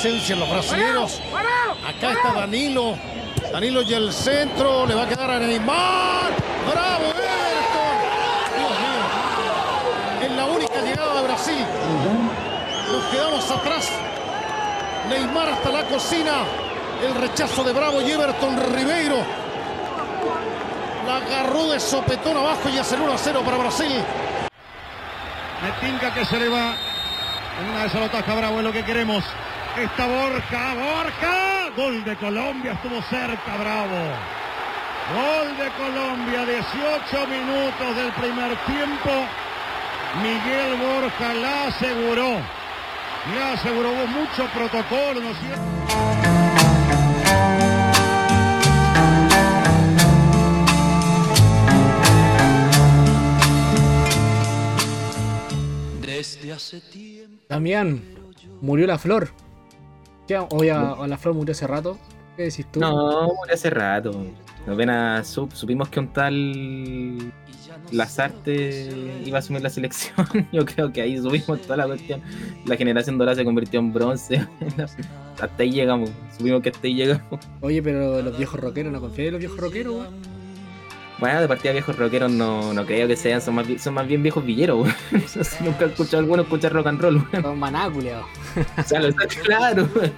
presencia en los brasileños. Acá está Danilo. Danilo y el centro. Le va a quedar a Neymar. ¡Bravo, Everton! Dios mío. Es la única llegada de Brasil. Nos quedamos atrás. Neymar hasta la cocina. El rechazo de Bravo y Everton Ribeiro. La agarró de sopetón abajo y hace el 1 a 0 para Brasil. Me tinca que se le va. En una de esas lo ataca Bravo, es lo que queremos. Está Borja, Borja. Gol de Colombia, estuvo cerca Bravo. Gol de Colombia, 18 minutos del primer tiempo. Miguel Borja la aseguró. La aseguró, hubo mucho protocolo, ¿no es cierto? Desde hace tiempo. Damián, murió la flor. Ya- o la flor murió hace rato. ¿Qué decís tú? No, murió hace rato. Apenas sup- supimos que un tal Lazarte iba a asumir la selección. Yo creo que ahí subimos toda la cuestión. La generación dorada se convirtió en bronce. hasta ahí llegamos. Supimos que hasta ahí llegamos. Oye, pero los viejos rockeros, ¿no confías en los viejos rockeros, weón? Bueno, de partida viejos rockeros no, no creo que sean, son más, bien- son más bien viejos villeros, weón. Nunca he escuchado alguno escuchar rock and roll, weón. Son manáculeos. O sea, lo está claro, weón.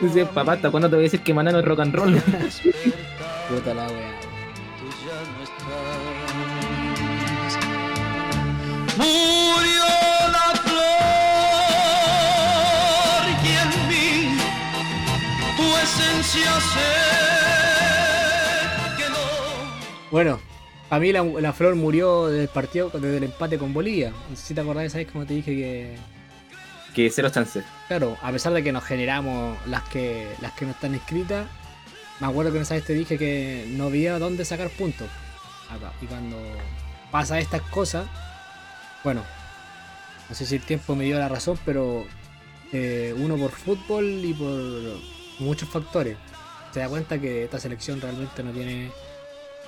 Dice, papá, ¿hasta cuándo te voy a decir que Maná no es rock and roll? Puta la wea. tú ya no estás. Murió la flor y en mí tu esencia se. Bueno, a mí la, la flor murió del partido, desde el empate con Bolivia. No sé si te acordás, ¿sabes? Como te dije que. que cero chances. Claro, a pesar de que nos generamos las que las que no están escritas, me acuerdo que esa vez te dije que no había dónde sacar puntos. Acá. Y cuando pasa estas cosas, bueno, no sé si el tiempo me dio la razón, pero eh, uno por fútbol y por muchos factores, se da cuenta que esta selección realmente no tiene...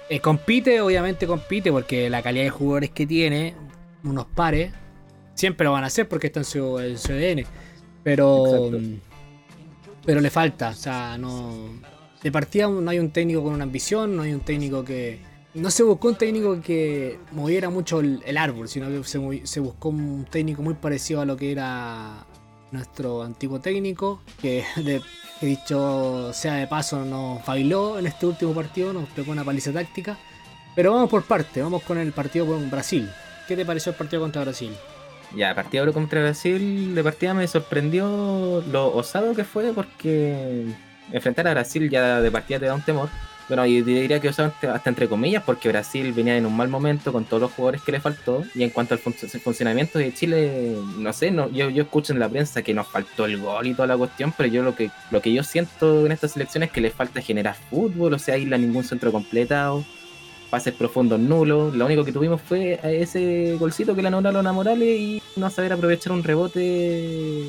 eh, compite, obviamente compite, porque la calidad de jugadores que tiene, unos pares, siempre lo van a hacer porque está en su, en su ADN. Pero. Exacto. Pero le falta. O sea, no. De partida no hay un técnico con una ambición, no hay un técnico que. No se buscó un técnico que moviera mucho el, el árbol, sino que se, se buscó un técnico muy parecido a lo que era nuestro antiguo técnico, que de, que dicho sea de paso nos bailó en este último partido, nos pegó una paliza táctica. Pero vamos por parte, vamos con el partido con Brasil. ¿Qué te pareció el partido contra Brasil? Ya, partido contra Brasil, de partida me sorprendió lo osado que fue porque enfrentar a Brasil ya de partida te da un temor. Bueno, y diría que hasta entre comillas porque Brasil venía en un mal momento con todos los jugadores que le faltó. Y en cuanto al fun- funcionamiento de Chile, no sé, no, yo, yo escucho en la prensa que nos faltó el gol y toda la cuestión, pero yo lo que, lo que yo siento en esta selección es que le falta generar fútbol, o sea, irle a ningún centro completado pases profundos nulos. Lo único que tuvimos fue ese golcito que le anularon a Morales y no saber aprovechar un rebote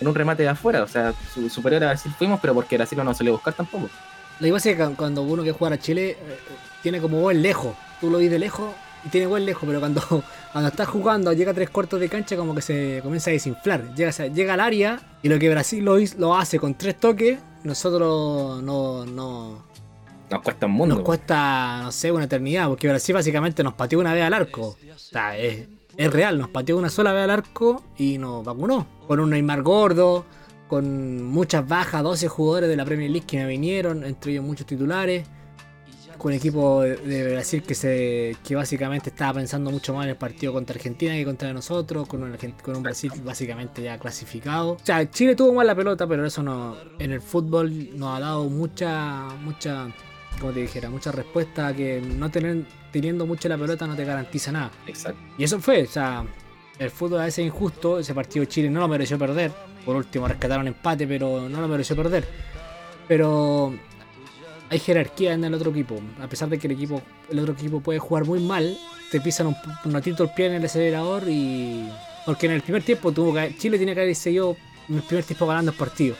en un remate de afuera. O sea, su- superior a Brasil fuimos, pero porque Brasil no nos salió buscar tampoco. Lo que pasa es que cu- cuando uno que juega a Chile eh, tiene como buen lejos. Tú lo ves de lejos y tiene buen lejos, pero cuando, cuando estás jugando, llega a tres cuartos de cancha, como que se comienza a desinflar. Llega, llega al área y lo que Brasil lo, lo hace con tres toques, nosotros no, no Nos cuesta un mundo. nos cuesta, no sé, una eternidad, porque Brasil básicamente nos pateó una vez al arco. O sea, es, es real, nos pateó una sola vez al arco y nos vacunó. Con un Neymar gordo, con muchas bajas, 12 jugadores de la Premier League que me vinieron, entre ellos muchos titulares. Con equipo de, de Brasil que se que básicamente estaba pensando mucho más en el partido contra Argentina que contra nosotros, con un, con un Brasil básicamente ya clasificado. O sea, Chile tuvo mal la pelota, pero eso no en el fútbol nos ha dado mucha mucha como te dijera, mucha respuesta que no tener, teniendo mucho la pelota no te garantiza nada. Exacto. Y eso fue, o sea, el fútbol a veces es injusto, ese partido Chile no lo mereció perder. Por último rescataron empate, pero no lo mereció perder. Pero hay jerarquía en el otro equipo. A pesar de que el equipo, el otro equipo puede jugar muy mal, te pisan un, un ratito el pie en el acelerador y. Porque en el primer tiempo Chile tiene que haber seguido en el primer tiempo ganando el partido.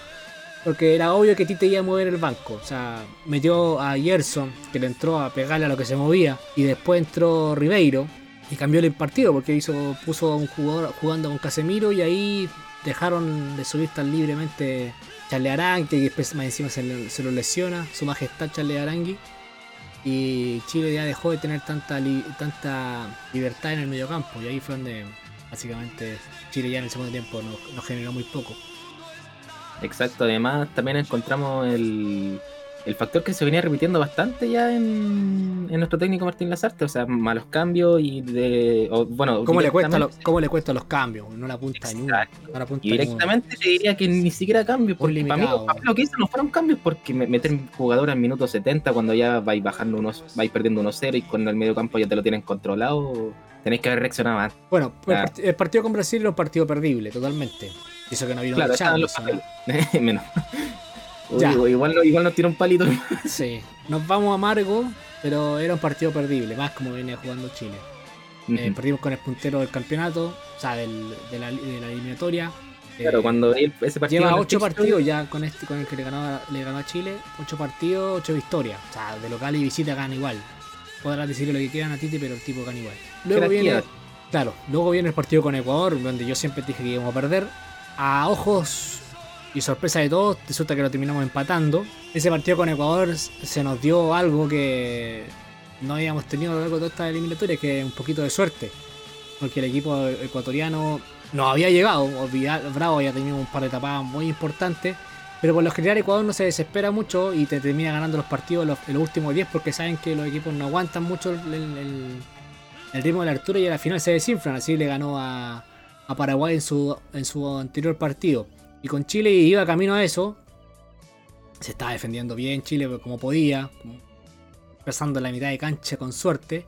Porque era obvio que Tite iba a mover el banco. O sea, metió a Gerson, que le entró a pegarle a lo que se movía. Y después entró Ribeiro. Y cambió el partido porque hizo, puso a un jugador jugando con Casemiro y ahí dejaron de subir tan libremente Charles Arangui, que después más encima se, le- lo lesiona, su majestad Charles Arangui. Y Chile ya dejó de tener tanta, tanta libertad en el mediocampo. Y ahí fue donde básicamente Chile ya en el segundo tiempo nos, nos generó muy poco. Exacto, además también encontramos el, el factor que se venía repitiendo bastante ya en, en nuestro técnico Martín Lazarte, o sea, malos cambios y de. o, bueno, ¿Cómo le, cuesta lo- ¿Cómo le cuesta los cambios? No la apunta ni una. Exacto. No la apunta Y directamente te diría que ni siquiera cambios, porque para mí, para mí lo que hizo no fueron cambios, porque me- meter jugadores en minuto 70 cuando ya vais bajando unos, vais perdiendo 1-0 y cuando el medio campo ya te lo tienen controlado, tenéis que haber reaccionado antes. Bueno, el, partido con Brasil era un partido perdible, totalmente. Eso que no vino Claro, Champions. Menos. Uy, igual, no- igual nos tira un palito. Sí, nos vamos amargo, pero era un partido perdible, más como venía jugando Chile. Eh, perdimos con el puntero del campeonato, o sea, del- de, la, de la eliminatoria. Claro, Eh, cuando ese partido. Lleva en el ocho fixture, partidos ya con este con el que le ganó, a- le ganó a Chile. Ocho partidos, ocho victorias. O sea, de local y visita gana igual. Podrás decirle lo que quieran a Titi, pero el tipo gana igual. Luego viene, claro, luego viene el partido con Ecuador, donde yo siempre dije que íbamos a perder. A ojos y sorpresa de todos, resulta que lo terminamos empatando. Ese partido con Ecuador se nos dio algo que no habíamos tenido a lo largo de toda esta eliminatoria, que es un poquito de suerte. Porque el equipo ecuatoriano no había llegado, Bravo había tenido un par de tapadas muy importantes. Pero por lo general Ecuador no se desespera mucho y te termina ganando los partidos los, los últimos 10 porque saben que los equipos no aguantan mucho el ritmo de la altura y a la final se desinflan. Así le ganó a, a Paraguay en su, en su anterior partido. Y con Chile iba camino a eso. Se estaba defendiendo bien Chile como podía. Pasando la mitad de cancha con suerte.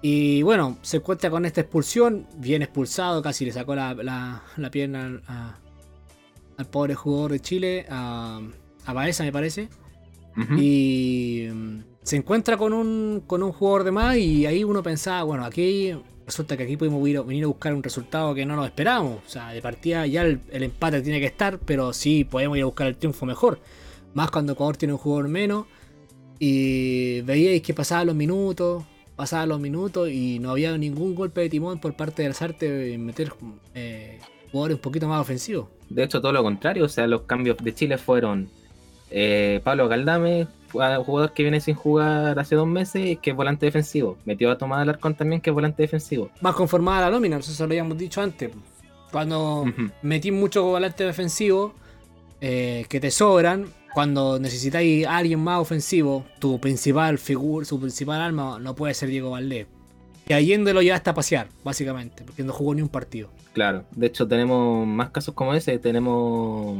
Y bueno, se encuentra con esta expulsión. Bien expulsado, casi le sacó la, la- la pierna al, a- al pobre jugador de Chile, a, a Baeza me parece. Y mm, se encuentra con un, con un jugador de más y ahí uno pensaba, bueno, aquí resulta que aquí pudimos ir- venir a buscar un resultado que no nos esperábamos. O sea, de partida ya el, empate tiene que estar, pero sí podemos ir a buscar el triunfo mejor. Más cuando Ecuador tiene un jugador menos. Y veíais que pasaban los minutos, pasaban los minutos y no había ningún golpe de timón por parte del Sarte en meter eh, jugadores un poquito más ofensivos. De hecho, todo lo contrario, o sea, los cambios de Chile fueron eh, Pablo Galdame, un jugador que viene sin jugar hace dos meses, que es volante defensivo. Metió a Tomás Alarcón también, que es volante defensivo. Más conformada la nómina, eso lo habíamos dicho antes. Cuando Ujú. metí mucho volante defensivo eh, que te sobran. Cuando necesitáis a alguien más ofensivo, tu principal figura, su principal arma no puede ser Diego Valdés. Y Allende lo llevaste a pasear, básicamente, porque no jugó ni un partido. Claro, de hecho tenemos más casos como ese, tenemos,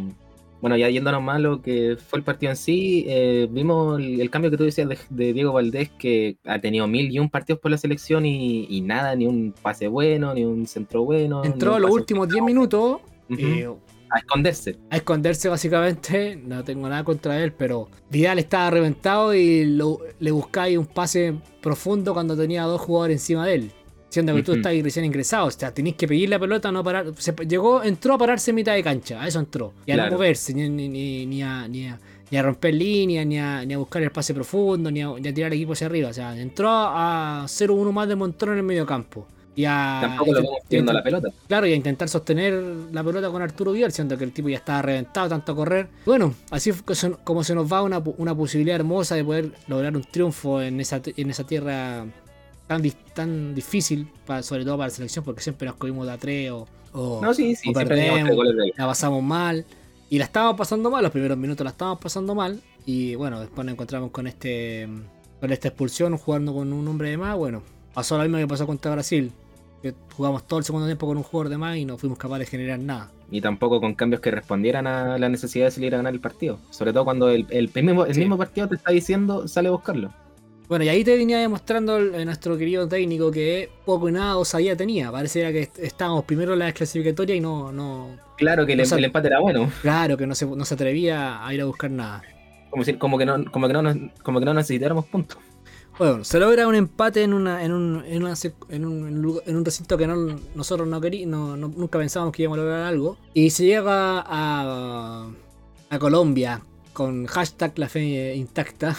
bueno, ya yéndonos más a lo que fue el partido en sí, eh, vimos el, el cambio que tú decías de, de Diego Valdés, que ha tenido mil y un partidos por la selección y, y nada, ni un pase bueno, ni un centro bueno. Entró a los últimos 10 minutos eh, a esconderse. a esconderse básicamente. No tengo nada contra él, pero Vidal estaba reventado y lo- le buscáis un pase profundo cuando tenía dos jugadores encima de él. Siendo que tú Ujú. estás recién ingresado, o sea, tenéis que pedir la pelota, no parar. Se llegó, entró a pararse en mitad de cancha, a eso entró. Y a Claro. no moverse, ni, ni, ni- ni a, ni, a, ni a romper líneas, ni a, ni a buscar el pase profundo, ni a, ni a tirar el equipo hacia arriba. O sea, entró a 0-1 más de montón en el medio campo. Y a, Tampoco lo y a- la pelota. Claro, y a intentar sostener la pelota con Arturo Vidal, siendo que el tipo ya estaba reventado tanto a correr. Bueno, así como se nos va una, una posibilidad hermosa de poder lograr un triunfo en esa, en esa tierra tan, tan difícil, pa- sobre todo para la selección, porque siempre nos cogimos de a tres o, o No, sí, sí, o perdemos. la pasamos mal. Y la estábamos pasando mal, los primeros minutos la estábamos pasando mal. Y bueno, después nos encontramos con este con esta expulsión, jugando con un hombre de más. Bueno, pasó lo mismo que pasó contra Brasil. Que jugamos todo el segundo tiempo con un jugador de más y no fuimos capaces de generar nada. Y tampoco con cambios que respondieran a la necesidad de salir a ganar el partido. Sobre todo cuando el, el mismo, el Sí. mismo partido te está diciendo, sale a buscarlo. Bueno, y ahí te venía demostrando el- nuestro querido técnico que poco y nada osadía tenía. Parecía que est- estábamos primero en la clasificatoria y no, no. Claro que el, sea- el empate era bueno. Claro, que no se, no se atrevía a ir a buscar nada. Como, si, como, que no, como, que no, nos- como que no necesitáramos puntos. Bueno, se logra un empate en una en un, en una en un, en un lugar- en un recinto que no, nosotros no queríamos, no, no- nunca pensábamos que íbamos a lograr algo. Y se llega a, a Colombia con hashtag la fe intacta.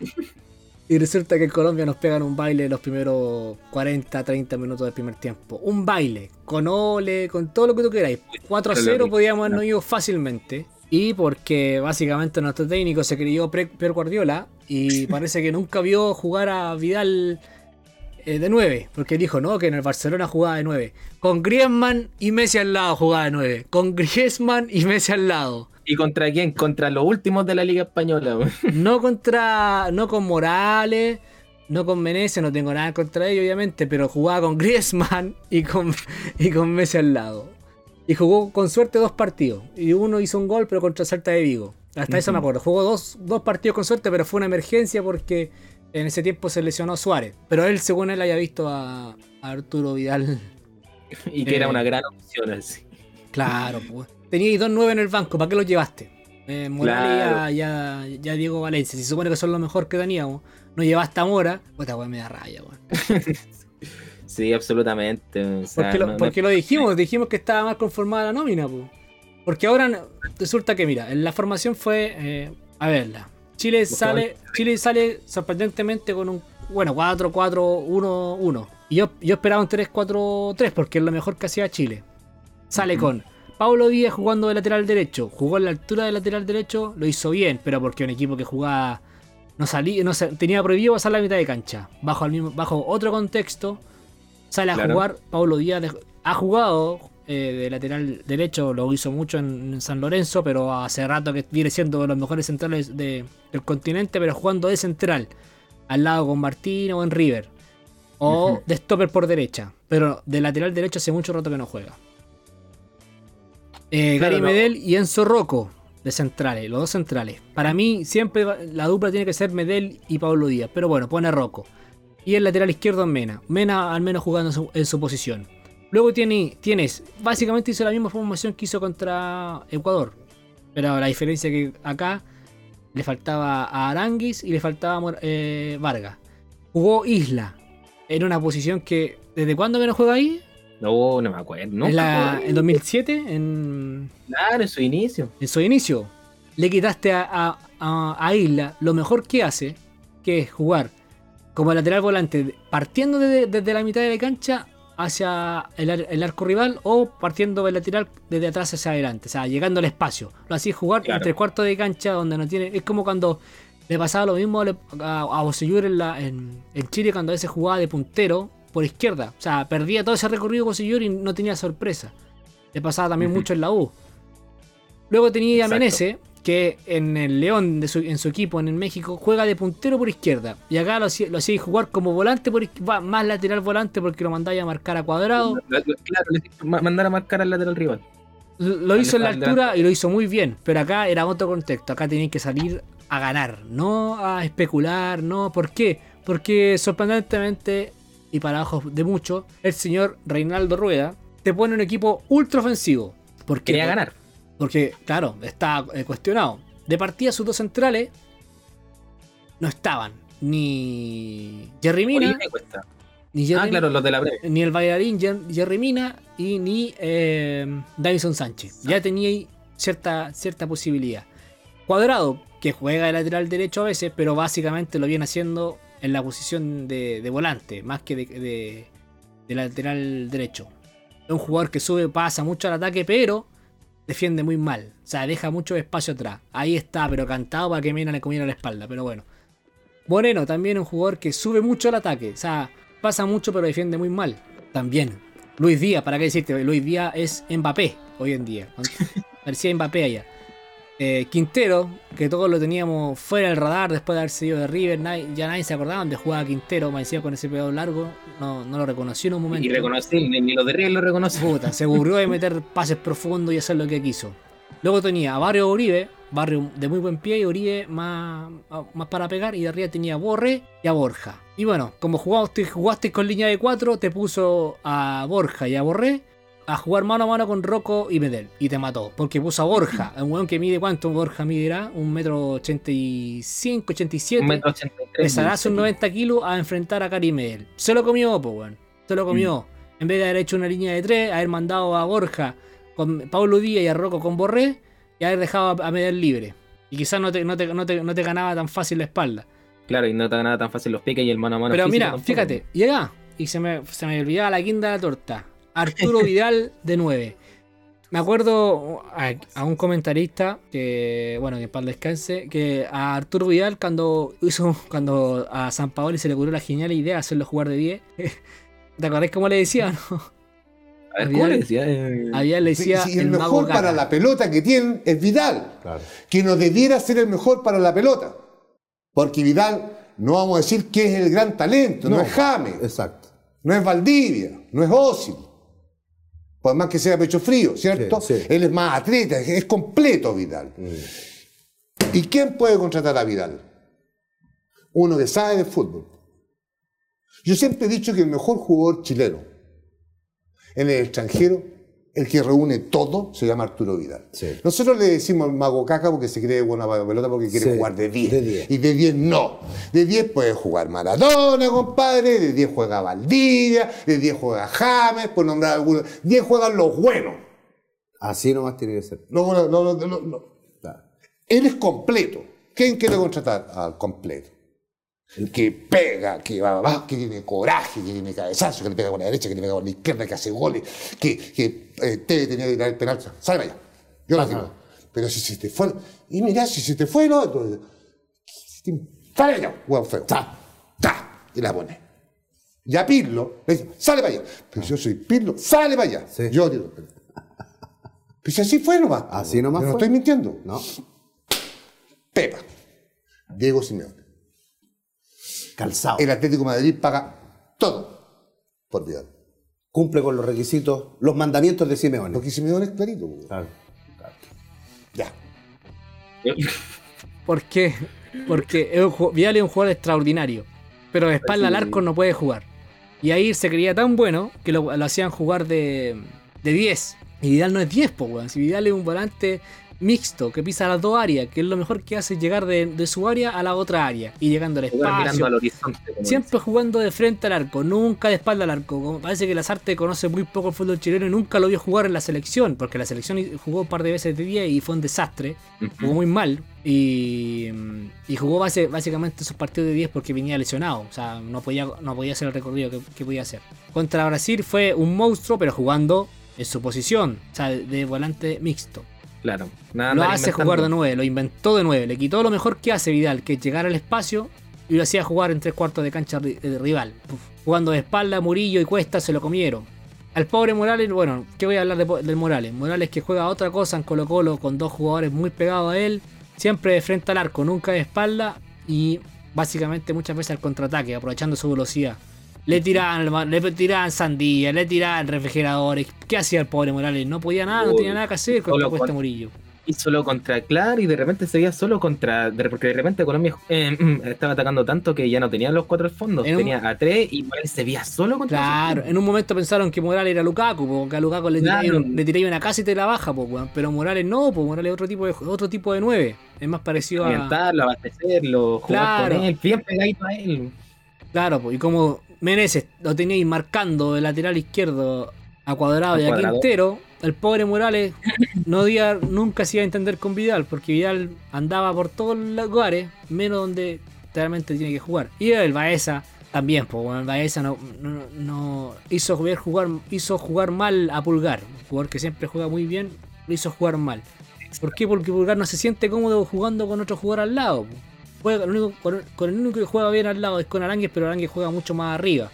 Y resulta que en Colombia nos pegan un baile los primeros 40, 30 minutos del primer tiempo. Un baile, con ole, con todo lo que tú queráis. 4 a 0 podíamos habernos ido fácilmente. Y porque básicamente nuestro técnico se creyó Pep Guardiola y parece que nunca vio jugar a Vidal eh, de 9. Porque dijo, no, que en el Barcelona jugaba de 9. Con Griezmann y Messi al lado jugaba de 9. Con Griezmann y Messi al lado. ¿Y contra quién? Contra los últimos de la Liga Española. No contra. No con Morales. No con Menezes, no tengo nada contra ellos, obviamente, pero jugaba con Griezmann y con, y con Messi al lado. Y jugó con suerte dos partidos. Y uno hizo un gol, pero contra Salta de Vigo. Hasta eso me acuerdo. Jugó dos, dos partidos con suerte, pero fue una emergencia porque en ese tiempo se lesionó Suárez. Pero él, según él, había visto a, a Arturo Vidal. Y que Eh. era una gran opción así. Claro, pues. Teníais dos nueve en el banco, ¿para qué los llevaste? Eh, Claro. ya, ya, ya Diego Valencia. Si se supone que son lo mejor que teníamos, no llevaste a Mora, puta weón, me da raya, weón. Sí, absolutamente. O sea, Porque, lo, no- no- porque lo dijimos, dijimos que estaba mal conformada la nómina, pues. Porque ahora resulta que, mira, la formación fue. eh, a verla. Chile sale, Chile sale sorprendentemente con un. Bueno, 4-4-1-1. Y yo, yo esperaba un 3-4-3 porque es lo mejor que hacía Chile. Sale con Pablo Díaz jugando de lateral derecho. Jugó en la altura de lateral derecho, lo hizo bien, pero porque un equipo que jugaba. No salía, no sa- tenía prohibido pasar la mitad de cancha. Bajo, el mismo, bajo otro contexto, sale a Claro. jugar Pablo Díaz. de- ha jugado eh, de lateral derecho, lo hizo mucho en, en San Lorenzo, pero hace rato que viene siendo de los mejores centrales de- del continente, pero jugando de central, al lado con Martín o en River. O de stopper por derecha, pero de lateral derecho hace mucho rato que no juega. Eh, Claro, Gary no. Medel y Enzo Rocco de centrales, los dos centrales. Para mí siempre la dupla tiene que ser Medel y Pablo Díaz, pero bueno, pone Rocco. Y el lateral izquierdo es Mena. Mena al menos jugando en su, en su posición. Luego tiene, tienes, básicamente hizo la misma formación que hizo contra Ecuador. Pero la diferencia es que acá le faltaba a Aranguis y le faltaba eh, Vargas. Jugó Isla en una posición que, ¿desde cuándo que no juega ahí? No, no me acuerdo. en, nunca la, en 2007, en, Claro, en su inicio. en su inicio. Le quitaste a, a- a- a Isla lo mejor que hace, que es jugar como lateral volante, partiendo desde, desde la mitad de la cancha hacia el, el arco rival o partiendo del lateral desde atrás hacia adelante, o sea, llegando al espacio. Lo hacía jugar Claro. entre el cuarto de cancha donde no tiene. Es como cuando le pasaba lo mismo a, a, en, la- en, en Chile cuando a veces jugaba de puntero por izquierda. O sea, perdía todo ese recorrido Bocellur y no tenía sorpresa. Le pasaba también mucho en la U. Luego tenía a. Menezes, que en el León, de su- en su equipo en el México, juega de puntero por izquierda. Y acá lo, hacía- lo hacía jugar como volante, por, más lateral volante porque lo mandáis a marcar a cuadrado. Claro, mandar a marcar al lateral rival. Lo hizo en la Al altura y lo hizo muy bien, pero acá era otro contexto. Acá tenían que salir a ganar, no a especular, no. ¿Por qué? Porque sorprendentemente, y para ojos de muchos, el señor Reinaldo Rueda te pone un equipo ultra ofensivo. ¿Por qué? Quería ganar. Porque, claro, está eh, cuestionado. De partida, sus dos centrales no estaban. Ni Jerry Mina, ni, Jerry- Ah, claro, los de la breve. ni el bailarín Jer- Jerry Mina y ni eh, Davison Sánchez. Ya tenía ahí cierta, cierta posibilidad. Cuadrado, que juega de lateral derecho a veces, pero básicamente lo viene haciendo en la posición de, de volante, más que de, de- de lateral derecho. Es un jugador que sube, pasa mucho al ataque, pero defiende muy mal. O sea, deja mucho espacio atrás. Ahí está, pero cantado para que Mena le comiera la espalda, pero bueno. Moreno también un jugador que sube mucho al ataque. O sea, pasa mucho pero defiende muy mal. También. Luis Díaz, ¿para qué decirte? Luis Díaz es Mbappé hoy en día. Parecía Mbappé allá. Eh, Quintero, que todos lo teníamos fuera del radar después de haber seguido de River. nadie- ya nadie se acordaba dónde jugaba Quintero. Me decía con ese pedo largo. No, no lo reconoció en un momento. Y reconocí, ni, los de River lo reconocen. Puta, se aburrió de meter pases profundos y hacer lo que quiso. Luego tenía a Barrio Uribe, Barrio de muy buen pie y Uribe más, más para pegar. Y de arriba tenía a Borre y a Borja. Y bueno, como jugaste, jugaste con línea de 4, te puso a Borja y a Borré a jugar mano a mano con Rocco y Medel. Y te mató. Porque puso a Borja, un weón que mide cuánto Borja midirá, un metro 85, 87. Un metro ochenta y tres, Pesará sus 90 kilos a enfrentar a Karim Medel. Se lo comió, pues, weón. Se lo comió. En vez de haber hecho una línea de 3, haber mandado a Borja con Pablo Díaz y a Rocco con Borré y haber dejado a Medel libre. Y quizás no te, no, te, no, te, no te ganaba tan fácil la espalda. Claro, y no te nada tan fácil los piques y el mano a mano. Pero mira, tampoco. fíjate, y acá, y se me, se me olvidaba la quinta de la torta. Arturo Vidal de 9. Me acuerdo a, a un comentarista que, bueno, que para el descanse, que a Arturo Vidal cuando hizo, cuando a San Paoli se le ocurrió la genial idea de hacerlo jugar de 10. ¿Te acordás cómo le decían? A ver, a ¿cómo Vidal- le decía? Eh, Había le decía sí, el, el mago mejor para la pelota que tienen es Vidal. Claro. Que no debiera ser el mejor para la pelota. Porque Vidal, no vamos a decir que es el gran talento, no, No. es James, Exacto. no es Valdivia, no es Osil. Por más que sea pecho frío, ¿cierto? Sí, sí. Él es más atleta, es- es completo Vidal. ¿Y quién puede contratar a Vidal? Uno que sabe de fútbol. Yo siempre he dicho que el mejor jugador chileno en el extranjero, el que reúne todo, se llama Arturo Vidal. Sí. Nosotros le decimos mago caca porque se cree buena pelota porque quiere Sí, jugar de 10. de 10. Y de 10 no. De 10 puede jugar Maradona, compadre, de 10 juega Valdivia, de 10 juega James, por nombrar algunos. 10 juegan los buenos. Así nomás tiene que ser. No, no, no, no, no, no. Claro. Él es completo. ¿Quién quiere contratar al completo? El que pega, que va abajo, que tiene coraje, que tiene cabezazo, que le pega con la derecha, que le pega con la izquierda, que hace goles, que, que eh, te tenía que tirar el penal. Sale para allá. Yo lo digo. Pero si se te fue. Y mira, si se te fue el otro. Sale allá, huevo feo. Ta, ta, y la pone. Y a Pirlo le dice, sale para allá. Pero yo soy Pirlo, sale para allá. Sí. Yo penal. Pues así fue nomás. Así nomás Yo no fue. estoy mintiendo. ¿No? Pepa. Diego Simeone. Calzado. El Atlético de Madrid paga todo por Vidal. Cumple con los requisitos, los mandamientos de Simeone. Porque Simeone es clarito. Claro. Ya. ¿Por qué? Porque Vidal es un jugador extraordinario. Pero de espalda al arco no puede jugar. Y ahí se creía tan bueno que lo, lo hacían jugar de, de 10. Y Vidal no es 10, po, weón. Si Vidal es un volante mixto que pisa las dos áreas, que es lo mejor que hace llegar de, de su área a la otra área y llegando al espacio. al Siempre jugando de frente al arco, nunca de espalda al arco. Como parece que Lazarte conoce muy poco el fútbol chileno y nunca lo vio jugar en la selección, porque la selección jugó un par de veces de 10 y fue un desastre. Jugó muy mal y, y jugó base- básicamente esos partidos de 10 porque venía lesionado. O sea, no podía, no podía hacer el recorrido que, que podía hacer. Contra Brasil fue un monstruo, pero jugando en su posición, o sea, de volante mixto. Claro. Nada Lo hace jugar de 9, lo inventó de 9, le quitó lo mejor que hace Vidal, que es llegar al espacio y lo hacía jugar en tres cuartos de cancha de rival. Puf. Jugando de espalda, Murillo y Cuesta se lo comieron. Al pobre Morales, bueno, ¿qué voy a hablar de del Morales? Morales que juega otra cosa en Colo Colo con dos jugadores muy pegados a él, siempre de frente al arco, nunca de espalda y básicamente muchas veces al contraataque, aprovechando su velocidad. Le tiraban, le tiraban sandía, le tiraban refrigeradores. ¿Qué hacía el pobre Morales? No podía nada, no tenía nada que hacer contra solo Cuesta con- Murillo. Y solo contra Clar y de repente se veía solo contra. de- porque de repente Colombia eh, estaba atacando tanto que ya no tenía los cuatro al fondo. En un- Tenía a tres y Morales se veía solo contra Claro, en un momento pensaron que Morales era Lukaku, porque a Lukaku le tiráis Claro. le tiráis una casa y te la baja, po, pero Morales no, pues Morales es otro tipo de otro tipo de 9. Es más parecido a. Alimentarlo, abastecerlo, jugar Claro. con él, bien pegadito a él. Claro, y como Meneses lo teníais marcando de lateral izquierdo a cuadrado A y a Cuadrado. Quintero, el pobre Morales no día, nunca se iba a entender con Vidal, porque Vidal andaba por todos los lugares, menos donde realmente tiene que jugar. Y el Baeza también, pues bueno, el Baeza no, no, no- hizo jugar, hizo jugar mal a Pulgar, un jugador que siempre juega muy bien, lo hizo jugar mal. ¿Por qué? Porque Pulgar no se siente cómodo jugando con otro jugador al lado. Juega, lo con, el único que juega bien al lado es con Arangues, pero Arangues juega mucho más arriba.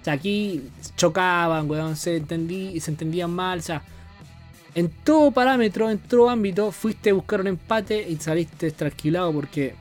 O sea, aquí chocaban, weón, se, entendí, se entendían mal. O sea, en todo parámetro, en todo ámbito, fuiste a buscar un empate y saliste tranquilado porque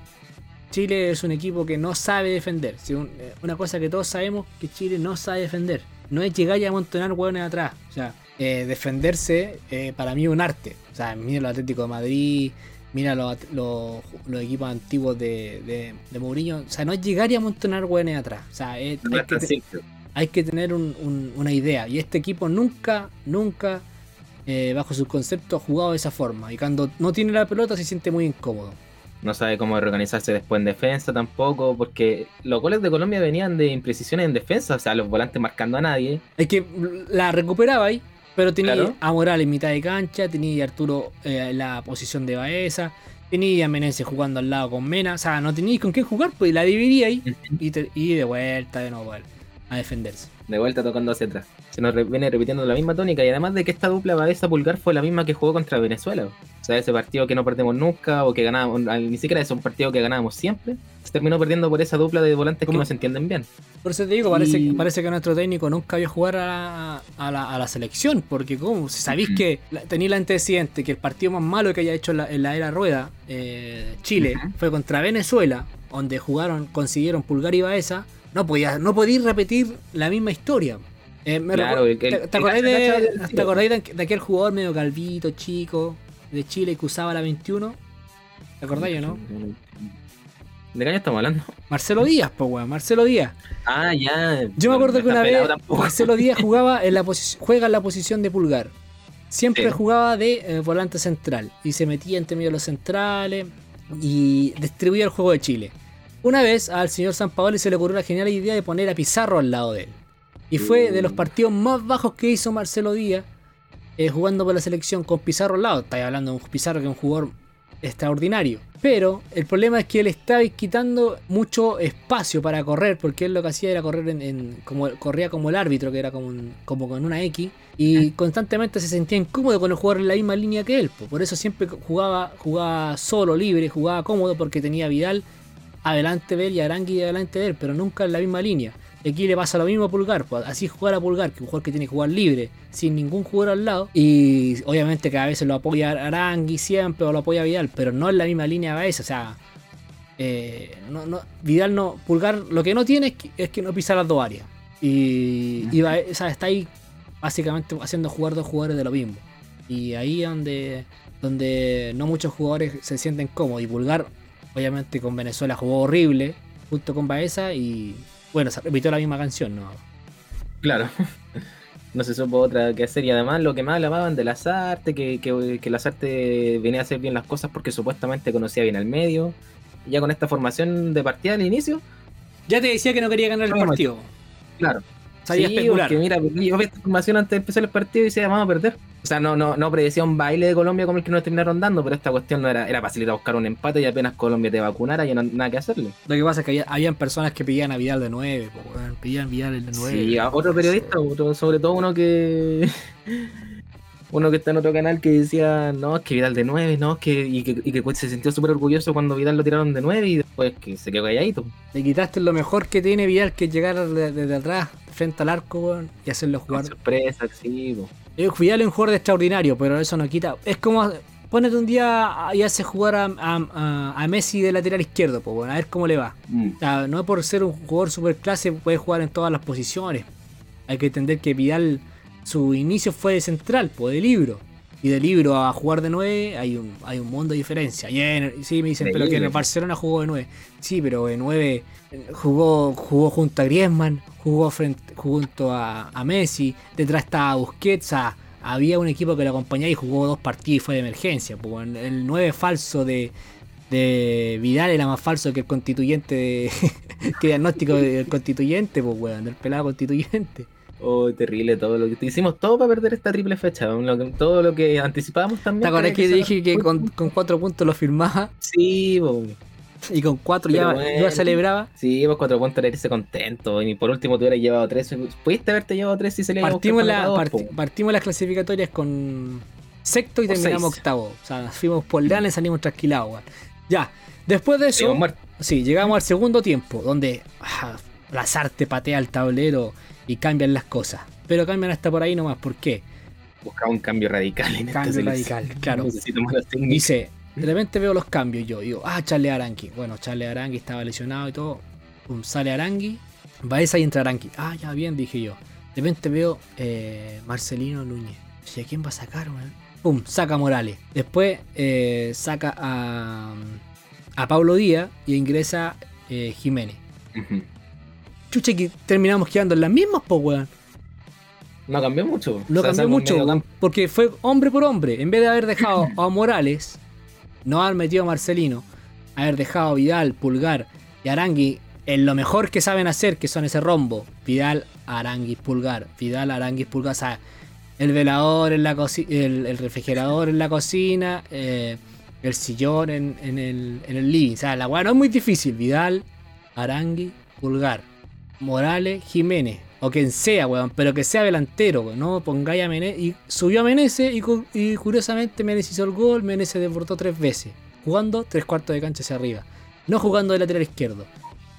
Chile es un equipo que no sabe defender. Si eh, una cosa que todos sabemos que Chile no sabe defender. No es llegar y amontonar hueones atrás. O sea, eh, defenderse eh, para mí es un arte. O sea, mira los Atlético de Madrid, mira los, los- los equipos antiguos de, de, de Mourinho. O sea, no es llegar y amontonar hueones atrás. O sea, es- No hay, es que tan te- simple. hay que tener un- un- una idea. Y este equipo nunca, nunca, eh, bajo su concepto, ha jugado de esa forma. Y cuando no tiene la pelota se siente muy incómodo. No sabe cómo reorganizarse después en defensa tampoco, porque los goles de Colombia venían de imprecisiones en defensa, o sea, los volantes marcando a nadie. Es que la recuperaba ahí Pero tenía Claro. a Morales en mitad de cancha, tenía a Arturo eh, en la posición de Baeza, tenía a Meneses jugando al lado con Mena. O sea, no teníais con quién jugar, pues la dividía ahí y, te- y de vuelta de nuevo a defenderse. De vuelta tocando hacia atrás. Se nos viene repitiendo la misma tónica y además de que esta dupla Baeza Pulgar fue la misma que jugó contra Venezuela. O sea, ese partido que no perdemos nunca o que ganábamos, ni siquiera es un partido que ganábamos siempre. Se terminó perdiendo por esa dupla de volantes que no se entienden bien. Por eso te digo, parece, Y- parece que nuestro técnico nunca vio jugar a, a la, a la selección, porque como si sabéis que la- tenía el antecedente que el partido más malo que haya hecho en la, en la era rueda, eh, Chile, fue contra Venezuela, donde jugaron, consiguieron Pulgar y Baeza, no podía, no podía repetir la misma historia. Eh, me Claro, recuerdo- el que- ¿Te, acordáis de, gacha del te acordáis de, de aquel jugador medio calvito, chico, de Chile que usaba la 21? ¿Te acordáis o no? ¿De qué año estamos hablando? Marcelo Díaz, pues weón, Marcelo Díaz. Ah, ya. Yo me acuerdo que una vez tampoco. Marcelo Díaz jugaba en la juega en la posición de pulgar. Siempre Sí. jugaba de eh, volante central y se metía entre medio de los centrales y distribuía el juego de Chile. Una vez al señor San Paoli se le ocurrió la genial idea de poner a Pizarro al lado de él. Y fue de los partidos más bajos que hizo Marcelo Díaz eh, jugando por la selección con Pizarro al lado. Estáis hablando de un Pizarro que es un jugador extraordinario. Pero el problema es que él estaba quitando mucho espacio para correr, porque él lo que hacía era correr en, en- como corría como el árbitro, que era como, un- como con una X, y constantemente se sentía incómodo con el jugador en la misma línea que él. po. Por eso siempre jugaba, jugaba solo, libre, jugaba cómodo, porque tenía a Vidal adelante de él y Arangui adelante de él, pero nunca en la misma línea. Y aquí le pasa lo mismo a Pulgar, pues, así jugar a Pulgar, que es un jugador que tiene que jugar libre, sin ningún jugador al lado. Y obviamente que a veces lo apoya Arangui siempre o lo apoya Vidal, pero no en la misma línea a veces. O sea, eh, no, no, Vidal no, Pulgar lo que no tiene es que, es que no pisa las dos áreas. Y, y va- o sea, está ahí básicamente haciendo jugar dos jugadores de lo mismo. Y ahí es donde, donde no muchos jugadores se sienten cómodos. Y Pulgar, obviamente con Venezuela jugó horrible, junto con Baeza, y bueno, se repitió la misma canción, ¿no? Claro. No se supo otra que hacer. Y además lo que más alababan de Lazarte, que, que, que Lazarte venía a hacer bien las cosas porque supuestamente conocía bien al medio. Y ya con esta formación de partida al inicio, Ya te decía que no quería ganar el partido. claro. Sabía sí, especular. porque mira, yo vi esta formación antes de empezar el partido y decía, vamos a perder. O sea, no, no, no predecía un baile de Colombia como el que nos terminaron dando, pero esta cuestión no era, era facilita buscar un empate y apenas Colombia te vacunara ya no nada que hacerle. Lo que pasa es que había, habían personas que pedían a Vidal de 9, po, weón, pedían Vidal el de 9. Sí, a otro periodista, otro, sobre todo uno que. Uno que está en otro canal que decía, no, es que Vidal de 9, no, es que. Y que, y que se sintió súper orgulloso cuando Vidal lo tiraron de 9 y después que se quedó calladito. Le quitaste lo mejor que tiene Vidal, que es llegar de- desde atrás, frente al arco, y hacerlo Con jugar. sorpresa, sí, po. Eh, Vidal es un jugador extraordinario, pero eso no quita. Es como. Ponete un día y hace jugar a, a- a- a Messi de lateral izquierdo, pues bueno, a ver cómo le va. Mm. O sea, no por ser un jugador super clase puede jugar en todas las posiciones. Hay que entender que Vidal, su inicio fue de central, pues de libro. Y de libro a jugar de 9 hay un, hay un mundo de diferencia. Y en- sí, me dicen, De pero que en el. Barcelona jugó de 9. Sí, pero de 9 jugó, jugó junto a Griezmann, jugó frente, junto a, a Messi, detrás estaba Busquets, sea, había un equipo que lo acompañaba y jugó dos partidos y fue de emergencia. Pues, el 9 falso de, de Vidal era más falso que el constituyente de, que diagnóstico del constituyente, pues weón, del pelado constituyente. Oh, terrible todo lo que hicimos todo para perder esta triple fecha. lo que- todo lo que anticipábamos también. ¿Te acuerdas que se- dije que con, con cuatro puntos lo firmaba Sí, y con cuatro ya, bueno. celebraba? Sí, pues cuatro puntos era irse contento. Y por último te hubieras llevado tres. Pudiste haberte llevado tres si se le Partimos, la, parti- partimos las clasificatorias con sexto y terminamos seis. octavo. O sea, fuimos por y salimos trasquilados, weón. Ya, después de eso, sí, llegamos al segundo tiempo, donde ah, Lazarte patea el tablero y cambian las cosas. Pero cambian hasta por ahí nomás, ¿por qué? Buscaba un cambio radical en Cambio radical, claro. Necesito. Dice, de repente veo los cambios yo. Digo, ah, Charle Arangui. Bueno, Charle Arangui estaba lesionado y todo. Pum, sale Arangui. Baeza y entra Arangui. Ah, ya bien, dije yo. De repente veo eh, Marcelino Núñez. Dije, ¿quién va a sacar, weón? Pum, saca a Morales. Después eh, saca a, a Pablo Díaz y ingresa eh, Jiménez. Ujú. Chuche, que terminamos quedando en las mismas, pues, weón. No cambió mucho. No O sea, cambió mucho, medio porque fue hombre por hombre. En vez de haber dejado a Morales, no haber metido a Marcelino, haber dejado a Vidal, Pulgar y Arangui en lo mejor que saben hacer, que son ese rombo. Vidal, Arangui, Pulgar. Vidal, Arangui, Pulgar. O sea, el velador en la cocina, el, el refrigerador en la cocina, eh, el sillón en, en el, en el living. O sea, la weá no es muy difícil. Vidal, Arangui, Pulgar, Morales, Jiménez. O quien sea, weón, pero que sea delantero, weón. No pongáis a Menezes. Y subió a Menezes y, y curiosamente Menezes hizo el gol. Menezes desbordó tres veces. Jugando tres cuartos de cancha hacia arriba. No jugando de lateral izquierdo.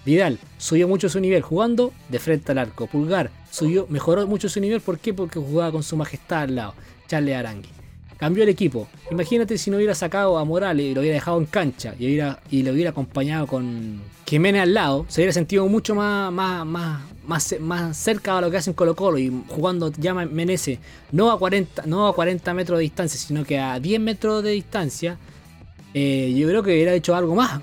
Vidal subió mucho su nivel jugando de frente al arco. Pulgar subió, mejoró mucho su nivel. ¿Por qué? Porque jugaba con su majestad al lado. Charles Arangui. Cambió el equipo. Imagínate si no hubiera sacado a Morales y lo hubiera dejado en cancha y, lo hubiera acompañado con Jiménez al lado. Se hubiera sentido mucho más, más, más, más, más cerca a lo que hacen Colo Colo y jugando ya Menezes no a 40, no a 40 metros de distancia, sino que a 10 metros de distancia. eh, yo creo que hubiera hecho algo más.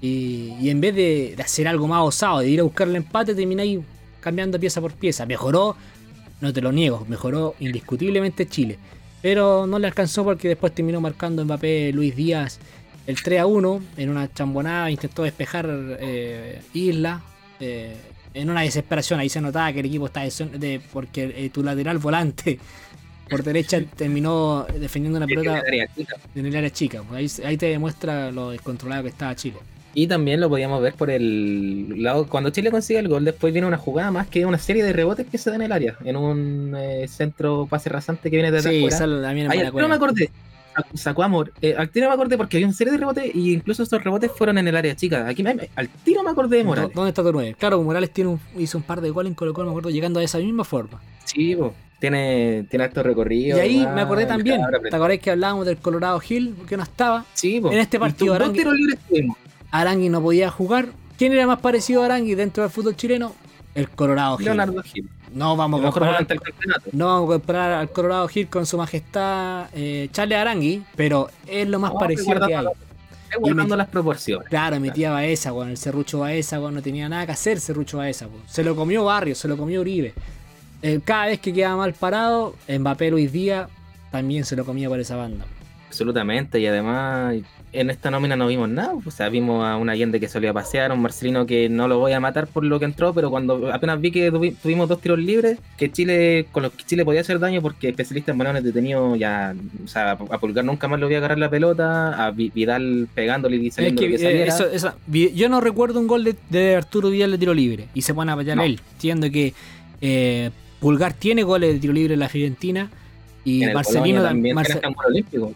Y, en vez de, de hacer algo más osado, de ir a buscar el empate, termináis cambiando pieza por pieza. Mejoró, no te lo niego, mejoró indiscutiblemente Chile. Pero no le alcanzó porque después terminó marcando Mbappé Luis Díaz el 3 a 1 en una chambonada, intentó despejar eh, Isla. eh, en una desesperación, ahí se notaba que el equipo está de, porque eh, tu lateral volante por derecha terminó defendiendo una pelota en el área chica. Ahí, ahí te demuestra lo descontrolado que estaba Chile. Y también lo podíamos ver por el lado. Cuando Chile consigue el gol, después viene una jugada más que una serie de rebotes que se dan en el área. En un eh, centro pase rasante que viene desde Sí, al tiro me acordé. Sacó- amor. Eh, al tiro me acordé porque había una serie de rebotes y incluso esos rebotes fueron en el área chica. Aquí me- al tiro me acordé de Morales. ¿Dónde está tu 9? Claro, Morales tiene un- hizo un par de goles en Colo Colo, me acuerdo, llegando de esa misma forma. Sí, po. tiene, tiene estos Y recorridos. ahí ah, me acordé también, ¿te acordás que hablábamos del Colorado Hill? Que no estaba. Sí, po. En este Y partido, tus dos tiros libres tuvimos. Arangui no podía jugar. ¿Quién era más parecido a Arangui dentro del fútbol chileno? El Colorado Hill. Leonardo Gil. No vamos a comparar, no vamos a comparar al Colorado Hill con su majestad eh, Charles Arangui, pero es lo más No, parecido que hay. guardando- las proporciones. Claro, metía Baeza, weón. El Serrucho Baeza, weón. No tenía nada que hacer Serrucho Baeza. Se lo comió Barrio, se lo comió Uribe. Eh, cada vez que quedaba mal parado, Mbappé Luis Díaz también se lo comía por esa banda. Absolutamente, y además en esta nómina no vimos nada. O sea, vimos a un Allende que solía pasear, a un Marcelino que no lo voy a matar por lo que entró, pero cuando apenas vi que tuvi- tuvimos dos tiros libres, que Chile, con los que Chile podía hacer daño, porque especialista en balones detenido ya, o sea, a Pulgar nunca más le voy a agarrar la pelota, a Vi- Vidal pegándole y Es saliendo que, lo que eh, eso- vi- yo no recuerdo un gol de, de Arturo Vidal de tiro libre y se pone a patear No. él, siendo que eh, Pulgar tiene goles de tiro libre en la Fiorentina y Marcelino, también Marce-.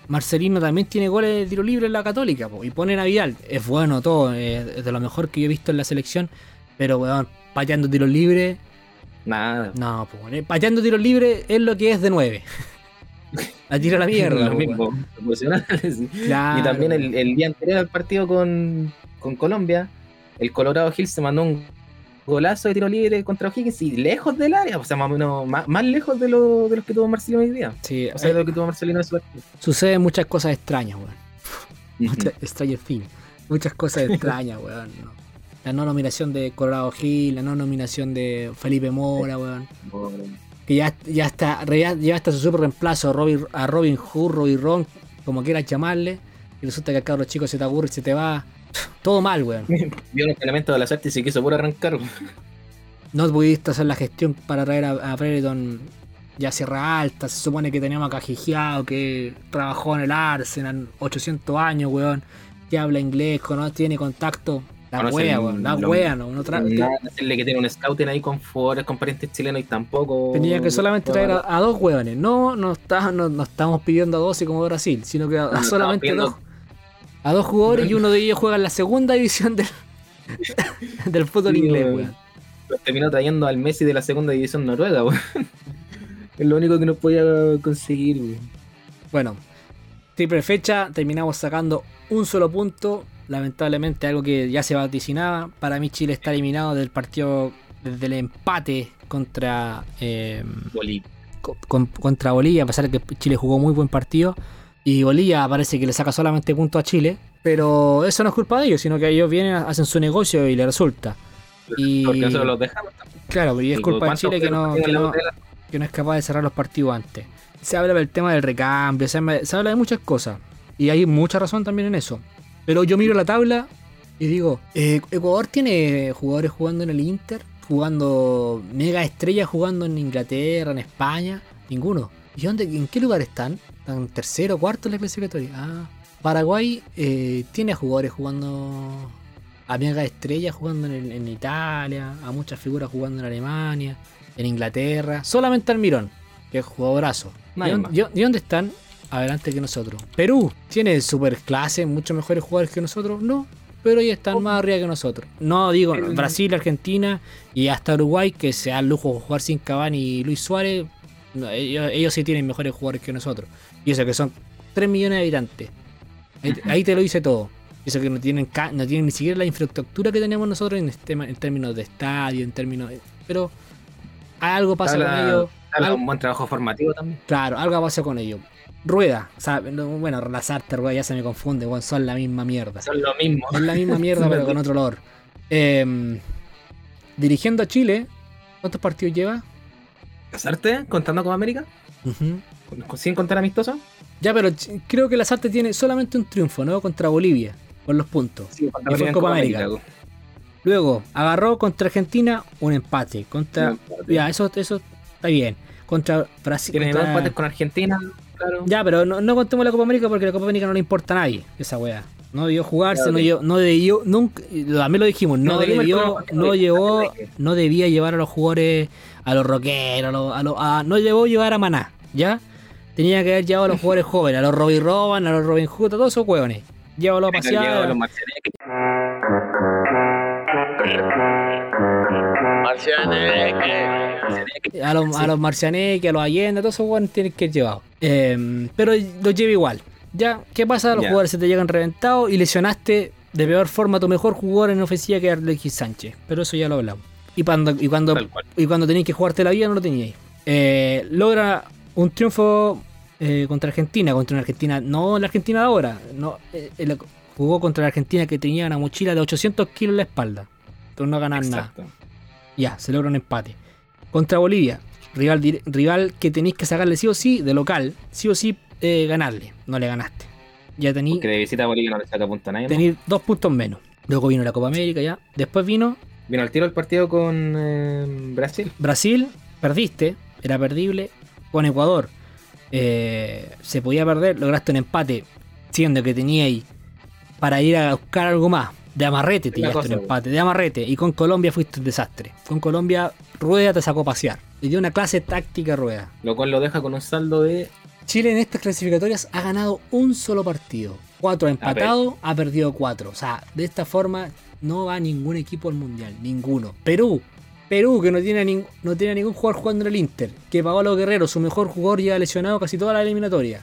Marcelino también tiene goles de tiro libre en la Católica po, y ponen a Vidal. Es bueno todo, eh, es de lo mejor que yo he visto en la selección, pero weón, pateando tiros libres, Nada. no, pues pateando tiros libres es lo que es de 9. La tira a la mierda. lo mismo. Claro, Y también el, el día anterior al partido con, con Colombia, el Colorado Hill se mandó un golazo de tiro libre contra O'Higgins y lejos del área, o sea, más o menos más, más lejos de, lo, de los que tuvo Marcelino hoy día. Sí, O sea, eh, de lo que tuvo Marcelino en su suceden muchas cosas extrañas, weón. Muchas Stranger Things. Muchas cosas extrañas, weón. ¿no? La no nominación de Colorado Gil, la no nominación de Felipe Mora, weón. Que ya, ya está, ya, está su super reemplazo a Robin, a Robin Hood, Robin Ron, como quieras llamarle. Y resulta que el cabro chico se te aburre y se te va. Todo mal, weón. Vio los elementos de la suerte y se quiso puro arrancar. No pudiste hacer la gestión para traer a, a Brereton ya Sierra Alta. Se supone que teníamos a Cajigiao, que trabajó en el Arsenal 800 años, weón. Que habla inglés, no tiene contacto. La wea, weón. La wea, no. no tra- Nada, decirle que tiene un scouting ahí con jugadores con parientes chilenos y tampoco. Tenía que solamente traer a, a dos hueones. No, no, está, no, no estamos pidiendo a 12 como Brasil, sino que a, a No, solamente dos, a dos jugadores y uno de ellos juega en la segunda división del, del fútbol Sí, inglés, weón. terminó trayendo al Messi de la segunda división noruega, weón. Es lo único que nos podía conseguir, weón. Bueno, triple fecha, terminamos sacando un solo punto. Lamentablemente, algo que ya se vaticinaba. Para mí, Chile está eliminado del partido desde el empate contra. eh, Bolivia. con- contra Bolivia, a pesar de que Chile jugó muy buen partido. Y Bolivia parece que le saca solamente puntos a Chile. Pero eso no es culpa de ellos, sino que ellos vienen, hacen su negocio y le resulta. Y Porque nosotros los dejamos. también. claro, y es culpa de ¿cuántos Chile que no, tienen que la no, botella? que no es capaz de cerrar los partidos antes. Se habla del tema del recambio, se habla, se habla de muchas cosas. Y hay mucha razón también en eso. Pero yo miro la tabla y digo, eh, Ecuador tiene jugadores jugando en el Inter, jugando mega estrellas jugando en Inglaterra, en España, ninguno. ¿Y dónde, en qué lugar están? ¿Están tercero cuarto en la clasificatoria? Ah, Paraguay eh, tiene a jugadores jugando. A mega estrellas jugando en, en Italia, a muchas figuras jugando en Alemania, en Inglaterra. Solamente Almirón, que es jugadorazo. ¿Y dónde, y- están? Adelante que nosotros. Perú tiene super clase, muchos mejores jugadores que nosotros. No, pero ellos están más arriba que nosotros. No digo El- Brasil, Argentina y hasta Uruguay, que se da el lujo de jugar sin Cavani y Luis Suárez. no, ellos, ellos sí tienen mejores jugadores que nosotros. Y eso que son 3 millones de habitantes. Ahí, ahí te lo dice todo. Y Eso que no tienen, no tienen ni siquiera la infraestructura que tenemos nosotros en, este- en términos de estadio, en términos. Pero algo pasa Habla- con ellos. Algo- un buen trabajo formativo también. Claro, algo pasa con ellos. Rueda, o sea, no, bueno, Lazarte, Rueda, ya se me confunde, son la misma mierda. Son lo mismo. Es la misma mierda, pero con otro olor. Eh, dirigiendo a Chile, ¿cuántos partidos lleva? ¿Casarte? ¿Contando con América? Ujú. ¿Con- con- ¿Sin contar amistoso? Ya, pero creo que Lazarte tiene solamente un triunfo, ¿no? Contra Bolivia, por los puntos. Sí, Y fue en Copa América. Luego, agarró contra Argentina un empate. Contra. Un empate. Ya, eso, eso está bien. Contra Brasil. Tiene contra- empates con Argentina, claro. Ya, pero no, no contemos la Copa América porque la Copa América no le importa a nadie, esa weá. No debió jugarse, Claro. no, debió, no debió, nunca, también lo dijimos, no, debió, no que- no debía llevar a los jugadores, a los rockeros, a los, a los- a- no llevó llevar a Maná, ¿ya? Tenía que haber llevado a los jugadores jóvenes, a los Robin Roban, a los Robin Hood, a todos esos hueones. Llévalo a pasear. los a los, a los Marcianeque, a los Allende, a todos esos hueones tienen que ir llevados. Eh, pero los lleva igual. Ya, ¿qué pasa? Los jugadores se te llegan reventados y lesionaste de peor forma a tu mejor jugador en ofensiva que Alexis Sánchez. Pero eso ya lo hablamos. Y cuando, y cuando, y cuando tenías que jugarte la vida no lo teníais. Eh, logra un triunfo eh, contra Argentina, contra una Argentina, no la Argentina de ahora, no, eh, eh, jugó contra la Argentina que tenía una mochila de 800 kilos en la espalda. Entonces no ganan nada. Ya, se logra un empate. Contra Bolivia, rival, rival que tenéis que sacarle sí o sí, de local, sí o sí eh, ganarle. No le ganaste. Ya tenéis Que de visita a Bolivia no le saca punto a nadie. ¿no? tení dos puntos menos. Luego vino la Copa América ya. Después vino Vino al tiro el partido con eh, Brasil. Brasil, perdiste, era perdible. Con Ecuador, eh, se podía perder, lograste un empate, siendo que teníais para ir a buscar algo más. De amarrete te cosa, un empate, de amarrete. Y con Colombia fuiste un desastre. Con Colombia, Rueda te sacó a pasear. Le dio una clase táctica a Rueda. Lo cual lo deja con un saldo de. Chile en estas clasificatorias ha ganado un solo partido. Cuatro ha empatado, ha perdido cuatro. O sea, de esta forma no va ningún equipo al mundial. Ninguno. Perú. Perú, que no tiene, a no tiene a ningún jugador jugando en el Inter. Que Paolo Guerrero, su mejor jugador, ya lesionado casi toda la eliminatoria.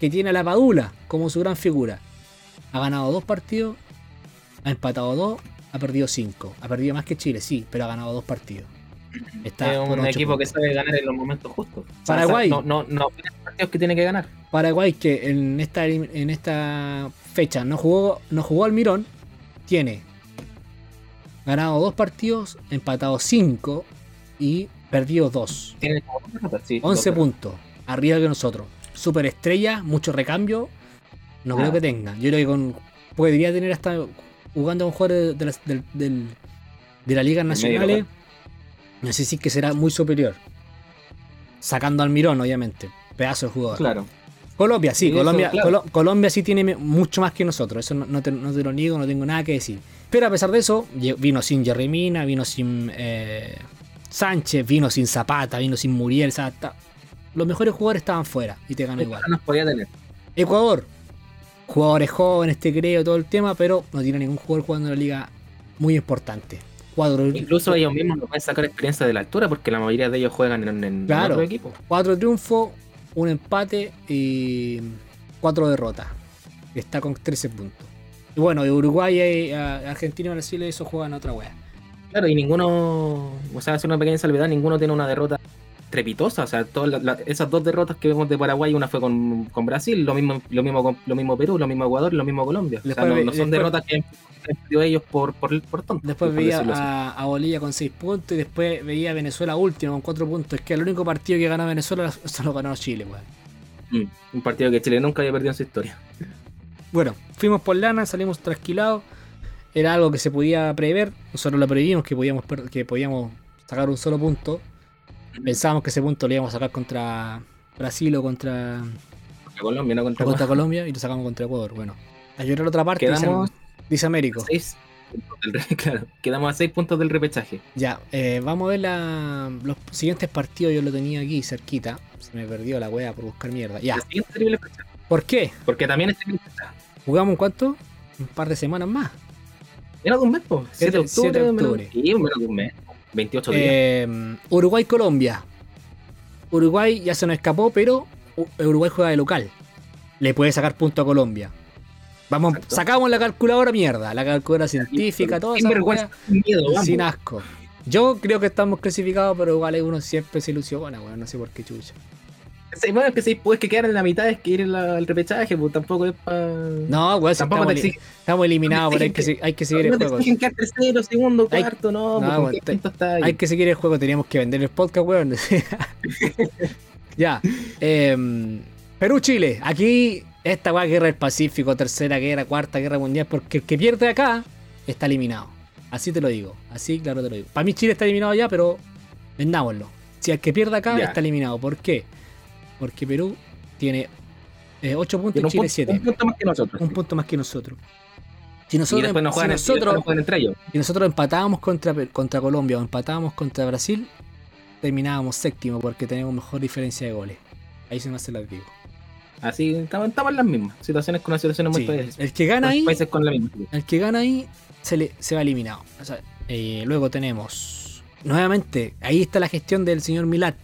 Que tiene a la Padula como su gran figura. Ha ganado dos partidos, ha empatado dos, ha perdido cinco. Ha perdido más que Chile, sí, pero ha ganado dos partidos. Está es un equipo que sabe ganar en los momentos justos. O sea, Paraguay. No, no, no tiene partidos que tiene que ganar. Paraguay que en esta, en esta fecha no jugó, no jugó Almirón, tiene ganado dos partidos, empatado cinco y perdido dos. Sí, 11 dos puntos, arriba que nosotros. Super estrella, mucho recambio, no Ah. creo que tenga. Yo creo que con, podría tener hasta jugando con jugadores de, las- del- del- de las ligas medio nacionales. local. No sé si que será muy superior. Sacando a Almirón, obviamente. Pedazo de jugador. Claro. Colombia, sí, eso, Colombia, claro. Colombia sí tiene mucho más que nosotros, eso no, no te, no te lo niego, no tengo nada que decir. Pero a pesar de eso, vino sin Jerry Mina, vino sin eh, Sánchez, vino sin Zapata, vino sin Muriel, o sea, ta- los mejores jugadores estaban fuera y te ganó igual. No nos podía tener. Ecuador, jugadores jóvenes, te creo, todo el tema, pero no tiene ningún jugador jugando en la liga muy importante. Cuatro, Incluso ellos mismos no pueden sacar experiencia de la altura porque la mayoría de ellos juegan en, en Claro. otro equipo. cuatro triunfos, un empate y cuatro derrotas. Está con 13 puntos. Y bueno, de Uruguay, y, a- Argentina y Brasil, eso juegan otra wea. Claro, y ninguno, o sea, hacer una pequeña salvedad, ninguno tiene una derrota trepitosa. O sea, todas la- esas dos derrotas que vemos de Paraguay, una fue con, con Brasil, lo mismo, lo mismo lo mismo Perú, lo mismo Ecuador, lo mismo Colombia. O sea, no, son después- derrotas que han perdido ellos por, por, por tontos. Después veía a, a Bolivia con 6 puntos y después veía a Venezuela último con 4 puntos. Es que el único partido que ganó Venezuela se lo ganó Chile, weón. Mm, un partido que Chile nunca había perdido en su historia. Bueno, fuimos por lana, salimos trasquilados. Era algo que se podía prever. Nosotros lo previmos que podíamos, que podíamos sacar un solo punto. Pensábamos que ese punto lo íbamos a sacar contra Brasil o contra, Contra Colombia, no contra, contra Colombia y lo sacamos contra Ecuador. Bueno, a llorar otra parte, Quedamos- dice Américo. Seis del claro, quedamos a 6 puntos del repechaje. Ya, eh, vamos a ver la- los siguientes partidos. Yo lo tenía aquí cerquita. Se me perdió la wea por buscar mierda. Ya, La siguiente fecha, ¿por qué? Porque también es terrible fecha. ¿Jugamos cuánto? Un par de semanas más. Menos de un mes, po. 7 de octubre. siete de menos- octubre. Sí, menos de un mes. 28 días. Eh, Uruguay-Colombia. Uruguay ya se nos escapó, pero Uruguay juega de local. Le puede sacar punto a Colombia. Vamos, Exacto. sacamos la calculadora mierda, la calculadora científica, todo Sin esa vergüenza, sin miedo, vamos. sin asco. Yo creo que estamos clasificados, pero igual uno siempre se ilusiona, weón, no sé por qué chucha. Sí, Bueno, es que si puedes que quedar en la mitad es que ir al repechaje, pues tampoco es para. No, weón, si Tampoco estamos, te eliminados, no te pero hay que, hay seguir el no te juego. quedar tercero, segundo, Hay- cuarto, no, no, pues, ¿con weón, qué te- está ahí? Hay que seguir el juego, teníamos que vender el podcast, weón. ya. em, Perú-Chile. Aquí, esta weá, guerra del Pacífico, tercera guerra, cuarta guerra mundial, porque el que pierde acá está eliminado. Así te lo digo. Así, claro, te lo digo. Para mí Chile está eliminado ya, pero vendámoslo. Si el que pierde acá Ya. está eliminado. ¿Por qué? Porque Perú tiene 8 puntos y Chile punto, 7. un punto más que nosotros. Un punto más que nosotros. Si nosotros, si nosotros entre ellos. empatábamos contra, contra Colombia o empatábamos contra Brasil, terminábamos séptimo porque tenemos mejor diferencia de goles. Ahí se me hace la digo. Así, estamos, estamos en las mismas. Situaciones con las situaciones muy países. el que gana ahí, Países con la misma. el que gana ahí se, le, se va eliminado. O sea, eh, luego tenemos nuevamente, ahí está la gestión del señor Milat.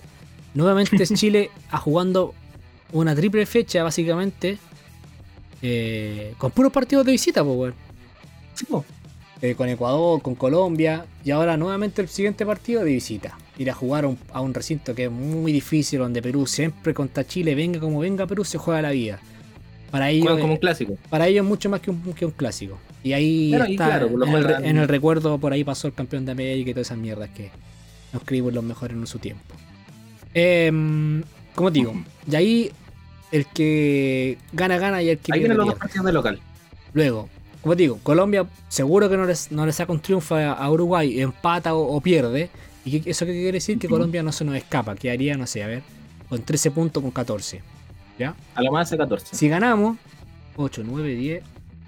Nuevamente es Chile a jugando una triple fecha básicamente eh, con puros partidos de visita, pues, weón. Sí, po. eh, con Ecuador, con Colombia, y ahora nuevamente el siguiente partido de visita. Ir a jugar a un, a un recinto que es muy difícil, donde Perú siempre contra Chile, venga como venga Perú, se juega la vida. Para ellos, Juegan como un clásico. para ellos es mucho más que un, que un clásico. Y ahí Claro, y está, claro, el, en el recuerdo por ahí pasó el campeón de América y todas esas mierdas que nos escribimos los mejores en su tiempo. Como te digo, y ahí el que gana, gana y el que Ahí pierde, vienen los dos partidos de local. Luego, como te digo, Colombia seguro que no les, no le saca un triunfo a, a Uruguay, empata o, o pierde. ¿Y qué- eso qué quiere decir? Que Colombia no se nos escapa, quedaría, no sé, a ver, con 13 puntos con 14. ¿Ya? A lo más hace 14. Si ganamos, 8, 9, 10,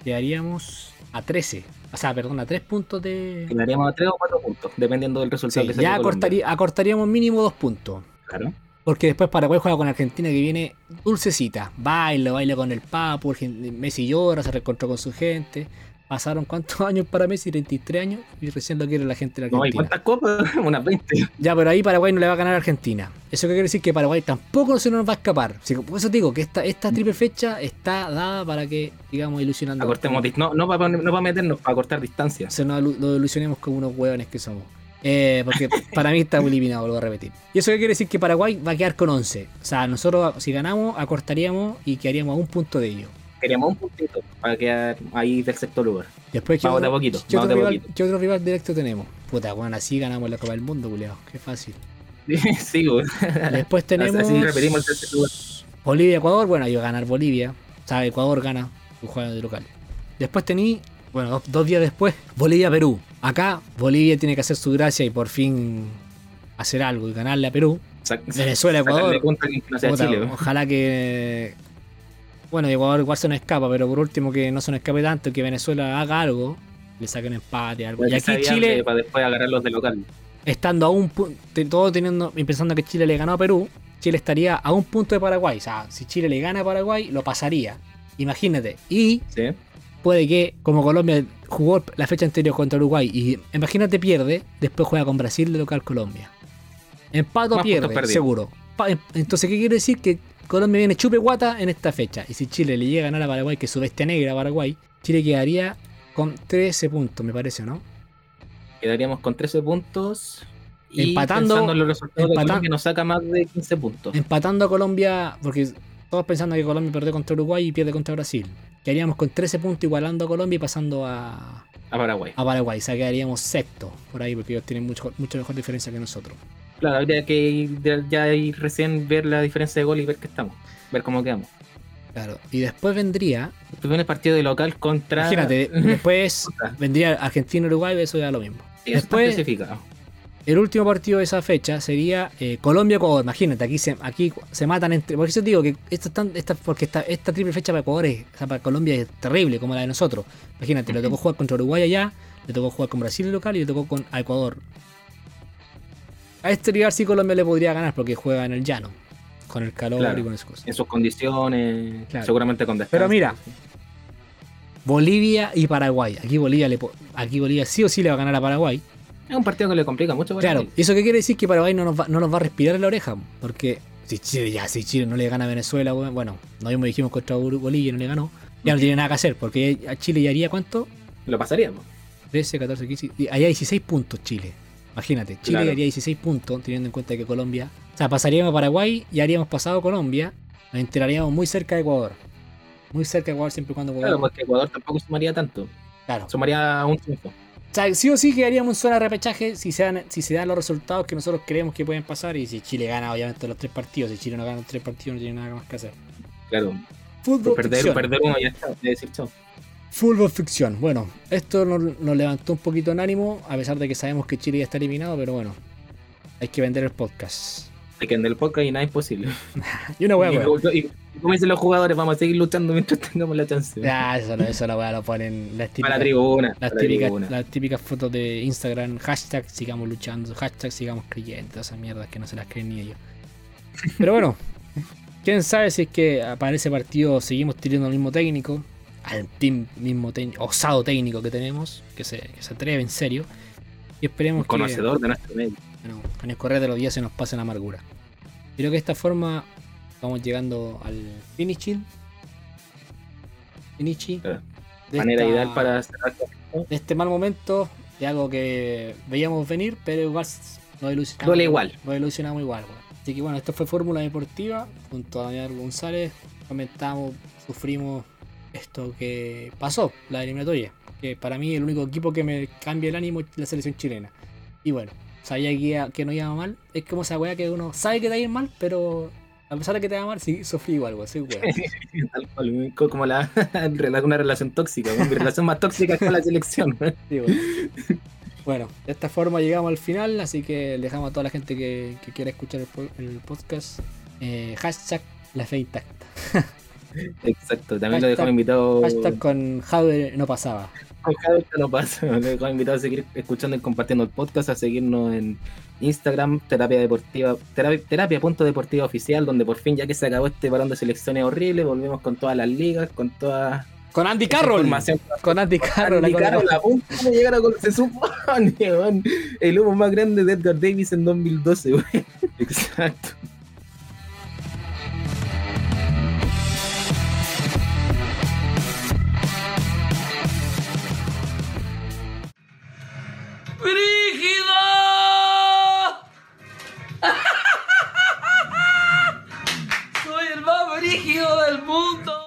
quedaríamos a 13. O sea, perdón, a 3 puntos de... Quedaríamos a 3 o 4 puntos, dependiendo del resultado Sí, que se ya acortaría- acortaríamos mínimo 2 puntos. Claro. Porque después Paraguay juega con Argentina que viene dulcecita. Baila, baila con el Papu, Messi llora, se reencontró con su gente. Pasaron cuántos años para Messi, 33 años, y recién lo quiere la gente de la No, ¿y Argentina. cuántas copas? Unas 20. ya, pero ahí Paraguay no le va a ganar a Argentina. Eso quiere decir que Paraguay tampoco se nos va a escapar. Así que por eso te digo que esta, esta triple fecha está dada para que, digamos, ilusionando. Acortemos, no, no para no pa meternos, para cortar distancia. Se nos, lo ilusionemos como unos hueones que somos. Eh, porque para mí está eliminado, vuelvo a repetir. Y eso qué quiere decir que Paraguay va a quedar con 11. O sea, nosotros si ganamos, acortaríamos y quedaríamos a un punto de ello. Queríamos un puntito para quedar ahí del sexto lugar. Después, ¿qué Vamos otro, poquito, ¿qué vamos otro de rival, poquito. qué otro rival directo tenemos? Puta, bueno, así ganamos la Copa del Mundo, culiao. Qué fácil. sí, güey. Después tenemos. Así repetimos el tercer lugar. Bolivia-Ecuador. Bueno, ahí va a ganar Bolivia. O sea, Ecuador gana un juego de local. Después tení. Bueno, dos, dos días después, Bolivia-Perú. Acá, Bolivia tiene que hacer su gracia y por fin hacer algo y ganarle a Perú. Sac- Venezuela, Ecuador. no sea Puta, Chile, ojalá que. Bueno, Ecuador igual se nos escapa, pero por último que no se nos escape tanto, que Venezuela haga algo, le saquen empate, algo. Y Para que aquí Chile, Para después agarrarlos de local. estando a un punto, todo teniendo y pensando que Chile le ganó a Perú, Chile estaría a un punto de Paraguay. O sea, si Chile le gana a Paraguay, lo pasaría. Imagínate. Y Sí. puede que, como Colombia jugó la fecha anterior contra Uruguay y imagínate pierde, después juega con Brasil de local Colombia. Empato Más pierde, seguro. Entonces, ¿qué quiere decir? Que Colombia viene chupe guata en esta fecha. Y si Chile le llega a ganar a Paraguay, que es su bestia negra a Paraguay, Chile quedaría con 13 puntos, me parece, ¿no? Quedaríamos con 13 puntos. Y Empatando- en los resultados empatan- de Colombia nos saca más de 15 puntos. Empatando a Colombia, porque todos pensando que Colombia perdió contra Uruguay y pierde contra Brasil. Quedaríamos con 13 puntos igualando a Colombia y pasando a, A Paraguay. a Paraguay. O sea, quedaríamos sexto por ahí, porque ellos tienen mucho, mucho mejor diferencia que nosotros. Claro, habría que ir ya ir recién ver la diferencia de gol y ver qué estamos. Ver cómo quedamos. Claro. Y después vendría, Después viene el partido de local contra. imagínate, después vendría Argentina-Uruguay, eso ya lo mismo. Sí, después- especificado. El último partido de esa fecha sería eh, Colombia-Ecuador. Imagínate, aquí se, aquí se matan entre. Por eso digo que esto es tan- esta, porque esta, esta triple fecha para Ecuador es, o sea, para Colombia es terrible, como la de nosotros. Imagínate, le tocó jugar contra Uruguay allá, le tocó jugar con Brasil local y le tocó con a Ecuador. A este rival sí Colombia le podría ganar porque juega en el llano, con el calor Claro. y con esas cosas. En sus condiciones, Claro. seguramente con descanso. Pero mira, Bolivia y Paraguay. Aquí Bolivia, le, aquí Bolivia sí o sí le va a ganar a Paraguay. Es un partido que le complica mucho. Claro. ¿y eso qué quiere decir? Que Paraguay no nos va, no nos va a respirar en la oreja. Porque si Chile, ya, si Chile no le gana a Venezuela, bueno, bueno, no mismo dijimos contra Bolivia y no le ganó, ya no tiene nada que hacer. Porque a Chile ya haría cuánto? Lo pasaríamos. 13, 14, 15. Y allá 16 puntos Chile. Imagínate, Chile Claro. haría 16 puntos, teniendo en cuenta que Colombia. O sea, pasaríamos a Paraguay y haríamos pasado a Colombia. Nos enteraríamos muy cerca de Ecuador. Muy cerca de Ecuador siempre y cuando Claro, Ecuador. porque Ecuador tampoco sumaría tanto. Claro. Sumaría un triunfo. O sea, sí o sí quedaríamos en zona de repechaje si se, dan, si se dan los resultados que nosotros creemos que pueden pasar y si Chile gana obviamente los tres partidos. Si Chile no gana los tres partidos no tiene nada más que hacer. Claro. Fútbol perder, ficción. perder uno ya está. De decir chao. Fútbol ficción. Bueno, esto nos, nos levantó un poquito en ánimo a pesar de que sabemos que Chile ya está eliminado, pero bueno, hay que vender el podcast. Que vender el podcast y nada es posible. Y una hueá, y, weón. y- y como dicen los jugadores, vamos a seguir luchando mientras tengamos la chance. Ya, eso, no- eso la weá lo ponen las Para típicas, la tribuna. las, para la típicas, tribuna. las típicas fotos de Instagram, hashtag sigamos luchando, hashtag sigamos creyendo, esas mierdas que no se las creen ni ellos. Pero bueno, quién sabe si es que para ese partido seguimos teniendo al mismo técnico, al team mismo técnico, osado técnico que tenemos, que se, que se atreve en serio. Y esperemos Un conocedor de nuestro medio. Bueno, con el correr de los días se nos pase la amargura. Creo que de esta forma vamos llegando al finishing. Finishi. De Manera esta- ideal para cerrar. de este mal momento, de algo que veíamos venir, pero igual nos ilusionamos. Duele igual. Nos ilusionamos igual. Así que bueno, esto fue Fórmula Deportiva junto a Daniel González. Comentamos, sufrimos esto que pasó, la eliminatoria. Que para mí el único equipo que me cambia el ánimo es la selección chilena. Y bueno, sabía que, iba- que no iba mal. Es como esa weá que uno sabe que te va a ir mal, pero a pesar de que te va mal, sí, sufrí igual, weón. Soy weón. Como la, una relación tóxica. Mi relación más tóxica es con la selección. Sí, bueno. De esta forma llegamos al final, así que dejamos a toda la gente que, que quiera escuchar el, po- el podcast. eh, hashtag la fe intacta. Exacto. También lo dejamos invitado. Hashtag con Jade no pasaba. Con que no pasa. Lo dejamos invitado a seguir escuchando y compartiendo el podcast, a seguirnos en Instagram, terapia deportiva, terapia, terapia punto deportiva oficial, donde por fin, ya que se acabó este parón de selecciones horrible, volvemos con todas las ligas, con toda Con Andy Carroll. Con Andy Carroll. Andy la Carroll cosa- a punto de llegar a se supone, el humo más grande de Edgar Davis en 2012, weón. Exacto. ¡Brígido! ¡Soy el más brígido del mundo!